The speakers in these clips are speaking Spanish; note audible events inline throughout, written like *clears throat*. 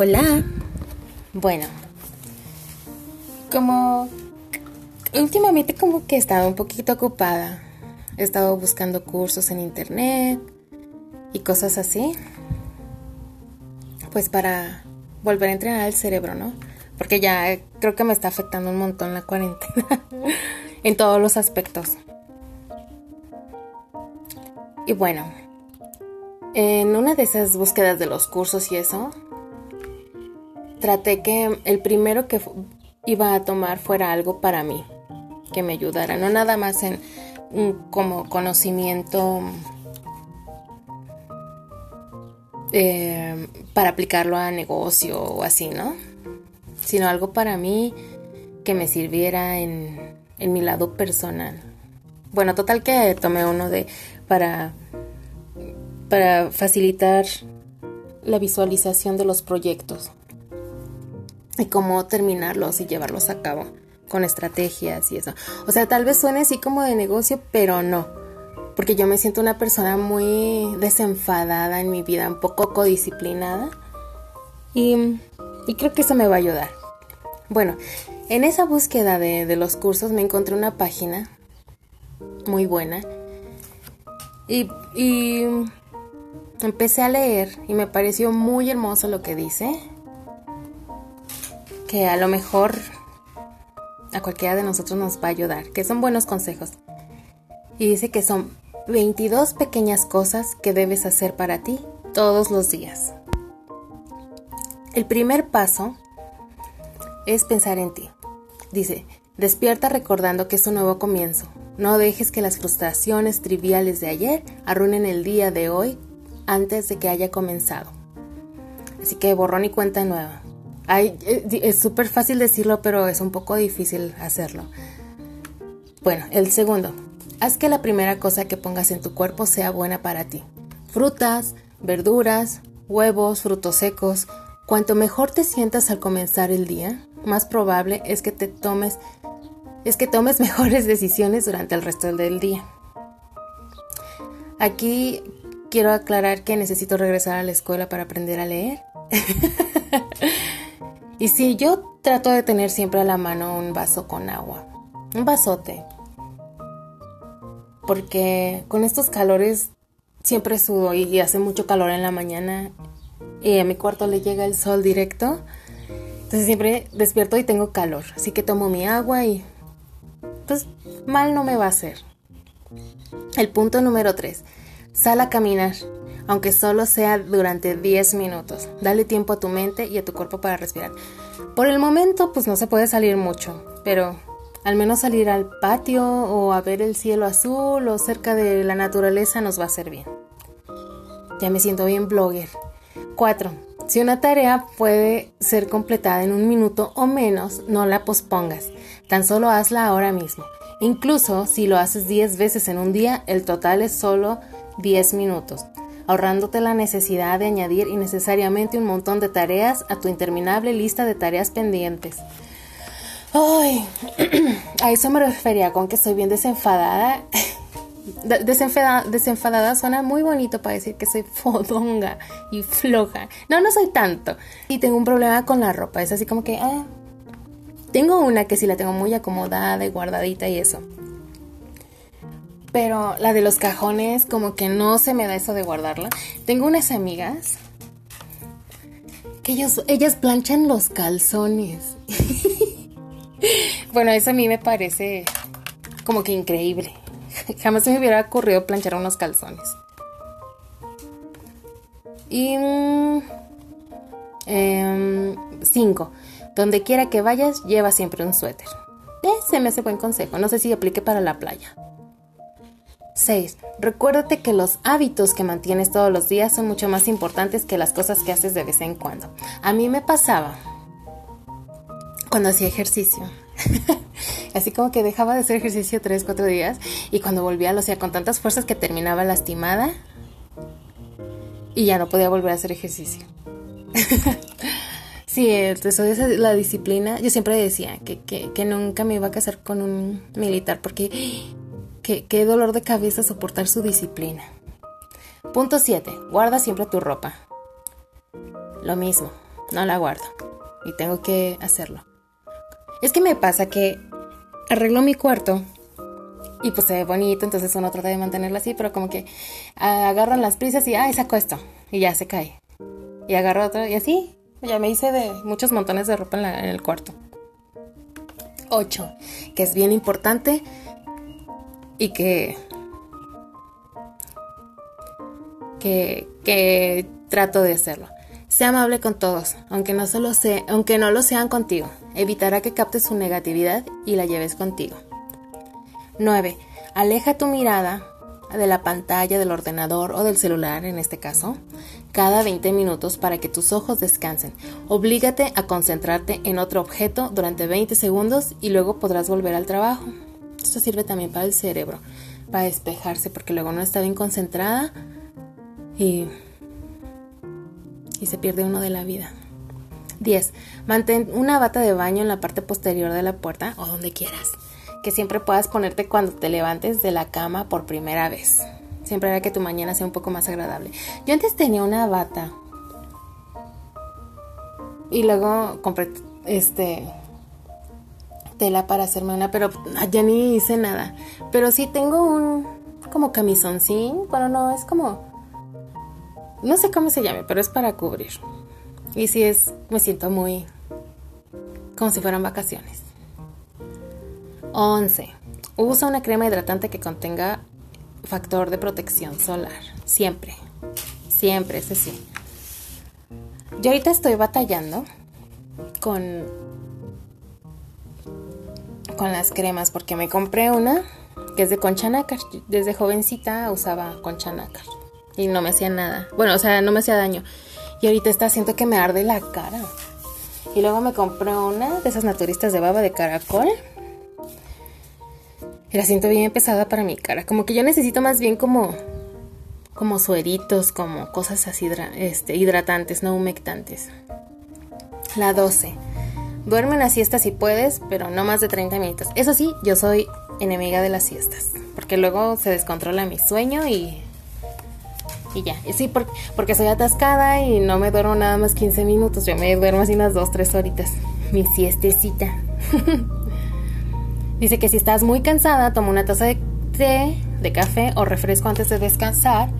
Hola. Bueno, como últimamente como que he estado un poquito ocupada. He estado buscando cursos en internet y cosas así. Pues para volver a entrenar el cerebro, ¿no? Porque ya creo que me está afectando un montón la cuarentena. *laughs* en todos los aspectos. Y bueno, en una de esas búsquedas de los cursos y eso, traté que el primero que iba a tomar fuera algo para mí, que me ayudara, no nada más en como conocimiento eh, para aplicarlo a negocio o así, ¿no? Sino algo para mí que me sirviera en, en mi lado personal. Bueno, total que tomé uno de para para facilitar la visualización de los proyectos y cómo terminarlos y llevarlos a cabo con estrategias y eso. O sea, tal vez suene así como de negocio, pero no. Porque yo me siento una persona muy desenfadada en mi vida, un poco codisciplinada. Y, y creo que eso me va a ayudar. Bueno, en esa búsqueda de, de los cursos me encontré una página muy buena. Y, y empecé a leer y me pareció muy hermoso lo que dice que a lo mejor a cualquiera de nosotros nos va a ayudar, que son buenos consejos. Y dice que son 22 pequeñas cosas que debes hacer para ti todos los días. El primer paso es pensar en ti. Dice, despierta recordando que es un nuevo comienzo. No dejes que las frustraciones triviales de ayer arruinen el día de hoy antes de que haya comenzado. Así que borrón y cuenta nueva. Eh, es súper fácil decirlo, pero es un poco difícil hacerlo. Bueno, el segundo. Haz que la primera cosa que pongas en tu cuerpo sea buena para ti. Frutas, verduras, huevos, frutos secos. Cuanto mejor te sientas al comenzar el día, más probable es que te tomes es que tomes *laughs* mejores decisiones durante el resto del día. Aquí quiero aclarar que necesito regresar a la escuela para aprender a leer. *laughs* Y sí, yo trato de tener siempre a la mano un vaso con agua, un vasote. Porque con estos calores siempre sudo y hace mucho calor en la mañana y a mi cuarto le llega el sol directo. Entonces siempre despierto y tengo calor. Así que tomo mi agua y pues mal no me va a hacer. El punto número 3. Sal a caminar aunque solo sea durante 10 minutos. Dale tiempo a tu mente y a tu cuerpo para respirar. Por el momento, pues no se puede salir mucho, pero al menos salir al patio o a ver el cielo azul o cerca de la naturaleza nos va a hacer bien. Ya me siento bien blogger. 4. Si una tarea puede ser completada en un minuto o menos, no la pospongas. Tan solo hazla ahora mismo. Incluso si lo haces 10 veces en un día, el total es solo 10 minutos ahorrándote la necesidad de añadir innecesariamente un montón de tareas a tu interminable lista de tareas pendientes. Ay, *clears throat* a eso me refería con que estoy bien desenfadada. *laughs* Desenfadada, desenfadada suena muy bonito para decir que soy *laughs* fodonga y floja. No, no soy tanto. Y tengo un problema con la ropa. Es así como que, ah, tengo una que sí la tengo muy acomodada y guardadita y eso. Pero la de los cajones, como que no se me da eso de guardarla. Tengo unas amigas que ellas planchan los calzones. *laughs* bueno, eso a mí me parece como que increíble. *laughs* Jamás se me hubiera ocurrido planchar unos calzones. Y... Eh, cinco. Donde quiera que vayas, lleva siempre un suéter. se me hace buen consejo. No sé si aplique para la playa. 6. Recuérdate que los hábitos que mantienes todos los días son mucho más importantes que las cosas que haces de vez en cuando. A mí me pasaba cuando hacía ejercicio. *laughs* Así como que dejaba de hacer ejercicio 3, 4 días y cuando volvía lo hacía con tantas fuerzas que terminaba lastimada y ya no podía volver a hacer ejercicio. *laughs* sí, eso es la disciplina. Yo siempre decía que, que nunca me iba a casar con un militar porque Qué, dolor de cabeza soportar su disciplina. Punto 7. Guarda siempre tu ropa. Lo mismo. no la guardo. Y tengo que hacerlo. Es que me pasa que arreglo mi cuarto y pues se ve bonito, entonces uno trata de mantenerlo así, pero como que agarran las prisas y, ay, saco esto, y ya se cae. Y agarro otro, y así, ya me hice de muchos montones de ropa en, en el cuarto. 8, que es bien importante y que, que, que trato de hacerlo. Sea amable con todos, aunque no, solo sea, aunque no lo sean contigo. Evitará que captes su negatividad y la lleves contigo. 9. Aleja tu mirada de la pantalla del ordenador o del celular en este caso, cada 20 minutos para que tus ojos descansen. Oblígate a concentrarte en otro objeto durante 20 segundos y luego podrás volver al trabajo. Esto sirve también para el cerebro, para despejarse porque luego no está bien concentrada y, y se pierde uno de la vida. 10. Mantén una bata de baño en la parte posterior de la puerta o donde quieras que siempre puedas ponerte cuando te levantes de la cama por primera vez. Siempre hará que tu mañana sea un poco más agradable. Yo antes tenía una bata. Y luego compré este tela para hacerme una, pero ya ni hice nada. Pero sí tengo un como camisoncín, bueno, no, es como no sé cómo se llame, pero es para cubrir. Y sí es me siento muy como si fueran vacaciones. 11. Usa una crema hidratante que contenga factor de protección solar. Siempre. Siempre, ese sí. Yo ahorita estoy batallando con con las cremas porque me compré una que es de concha nácar. Desde jovencita usaba concha nácar y no me hacía nada. Bueno, o sea, no me hacía daño. Y ahorita está siento que me arde la cara. Y luego me compré una de esas naturistas de baba de caracol y la siento bien pesada para mi cara. Como que yo necesito más bien como como sueritos, como cosas así este, hidratantes, no humectantes. La 12. Duerme una siesta si puedes, pero no más de 30 minutos. Eso sí, yo soy enemiga de las siestas, porque luego se descontrola mi sueño y y ya. Sí, porque, soy atascada y no me duermo nada más 15 minutos. Yo me duermo así unas 2, 3 horitas. Mi siestecita. *laughs* Dice que si estás muy cansada, toma una taza de té, de café o refresco antes de descansar,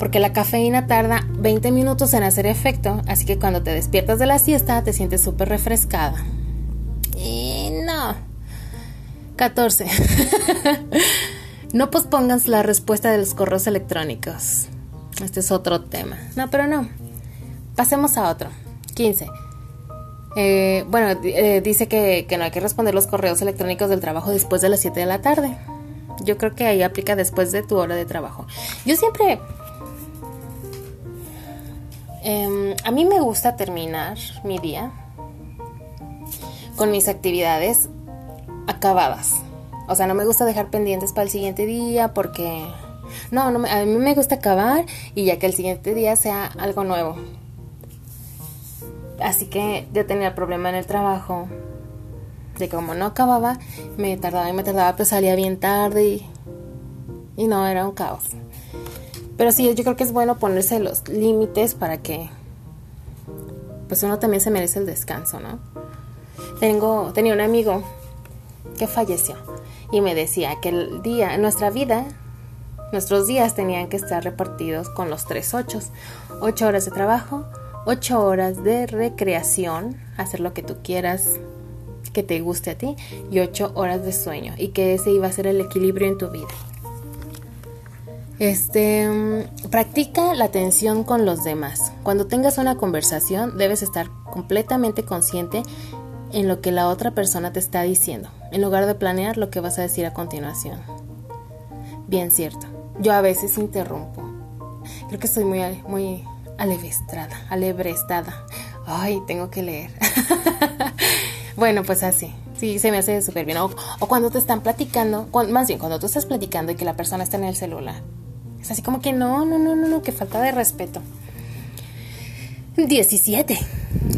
porque la cafeína tarda 20 minutos en hacer efecto, así que cuando te despiertas de la siesta te sientes súper refrescada. Y no. 14. *laughs* no pospongas la respuesta de los correos electrónicos. Este es otro tema. No, pero no. Pasemos a otro. 15. Eh, bueno, eh, dice que, no hay que responder los correos electrónicos del trabajo después de las 7 de la tarde. Yo creo que ahí aplica después de tu hora de trabajo. Yo siempre... Em, a mí me gusta terminar mi día con mis actividades acabadas. O sea, no me gusta dejar pendientes para el siguiente día porque... No, no a mí me gusta acabar y ya que el siguiente día sea algo nuevo. Así que yo tenía el problema en el trabajo de que como no acababa, me tardaba y me tardaba, pues salía bien tarde y, y no, era un caos. Pero sí, yo creo que es bueno ponerse los límites para que pues uno también se merece el descanso, ¿no? Tengo, tenía un amigo que falleció y me decía que el día, nuestra vida, nuestros días tenían que estar repartidos con los tres ochos. Ocho horas de trabajo, 8 horas de recreación, hacer lo que tú quieras que te guste a ti y 8 horas de sueño y que ese iba a ser el equilibrio en tu vida. Este, mm, practica la atención con los demás. Cuando tengas una conversación debes estar completamente consciente en lo que la otra persona te está diciendo, en lugar de planear lo que vas a decir a continuación. Bien cierto. Yo a veces interrumpo. Creo que estoy muy muy Alebrestada, alebrestada. Ay, tengo que leer. *laughs* bueno, pues así. Sí, se me hace súper bien. O, cuando te están platicando, más bien cuando tú estás platicando y que la persona está en el celular. Es así como que no, no, no, no, no, que falta de respeto. 17.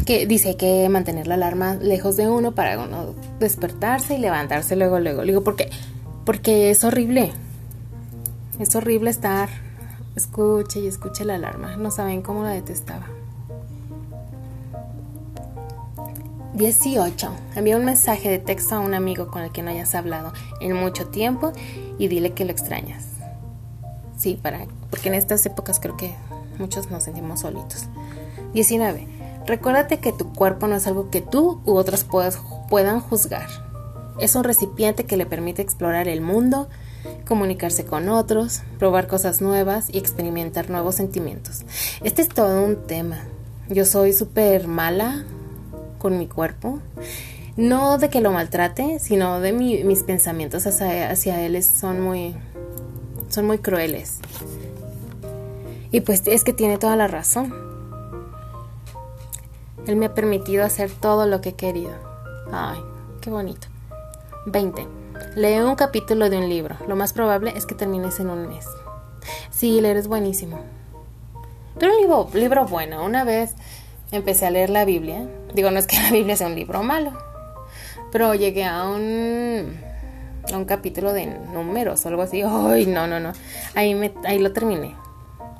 Que dice que mantener la alarma lejos de uno para uno despertarse y levantarse luego, luego. Digo, ¿por qué? Porque es horrible. Es horrible estar Escuche y escuche la alarma. No saben cómo la detestaba. 18. Envía un mensaje de texto a un amigo con el que no hayas hablado en mucho tiempo y dile que lo extrañas. Sí, para, porque en estas épocas creo que muchos nos sentimos solitos. 19. Recuérdate que tu cuerpo no es algo que tú u otros puedan juzgar. Es un recipiente que le permite explorar el mundo, comunicarse con otros, probar cosas nuevas y experimentar nuevos sentimientos. Este es todo un tema. Yo soy súper mala con mi cuerpo. No de que lo maltrate, sino de mis pensamientos hacia, hacia él son muy, son muy crueles. Y pues es que tiene toda la razón. Él me ha permitido hacer todo lo que he querido. Ay, qué bonito. 20. Lee un capítulo de un libro. Lo más probable es que termines en un mes. Sí, leer es buenísimo. Pero un libro, libro bueno. Una vez empecé a leer la Biblia. Digo, no es que la Biblia sea un libro malo, pero llegué a un, un capítulo de números o algo así. Ay, no, no, no. Ahí, ahí lo terminé.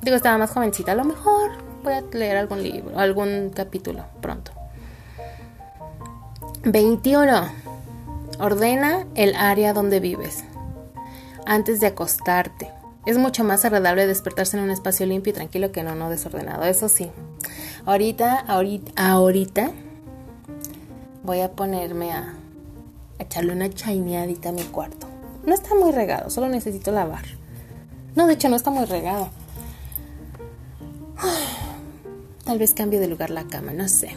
Digo, estaba más jovencita. A lo mejor voy a leer algún libro, algún capítulo pronto. 21. Ordena el área donde vives. Antes de acostarte. Es mucho más agradable despertarse en un espacio limpio y tranquilo que en uno desordenado. Eso sí, Ahorita, ahorita, ahorita voy a ponerme a, echarle una chaineadita a mi cuarto. No está muy regado, solo necesito lavar. No, de hecho no está muy regado. *sighs* Tal vez cambie de lugar la cama, no sé.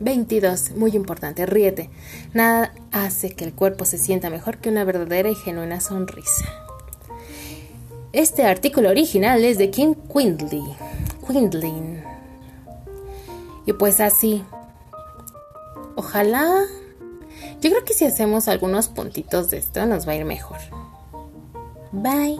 22. Muy importante, ríete. Nada hace que el cuerpo se sienta mejor que una verdadera y genuina sonrisa. Este artículo original es de Kim Quindley. Quindlin. Y pues así. Ojalá. Yo creo que si hacemos algunos puntitos de esto nos va a ir mejor. Bye.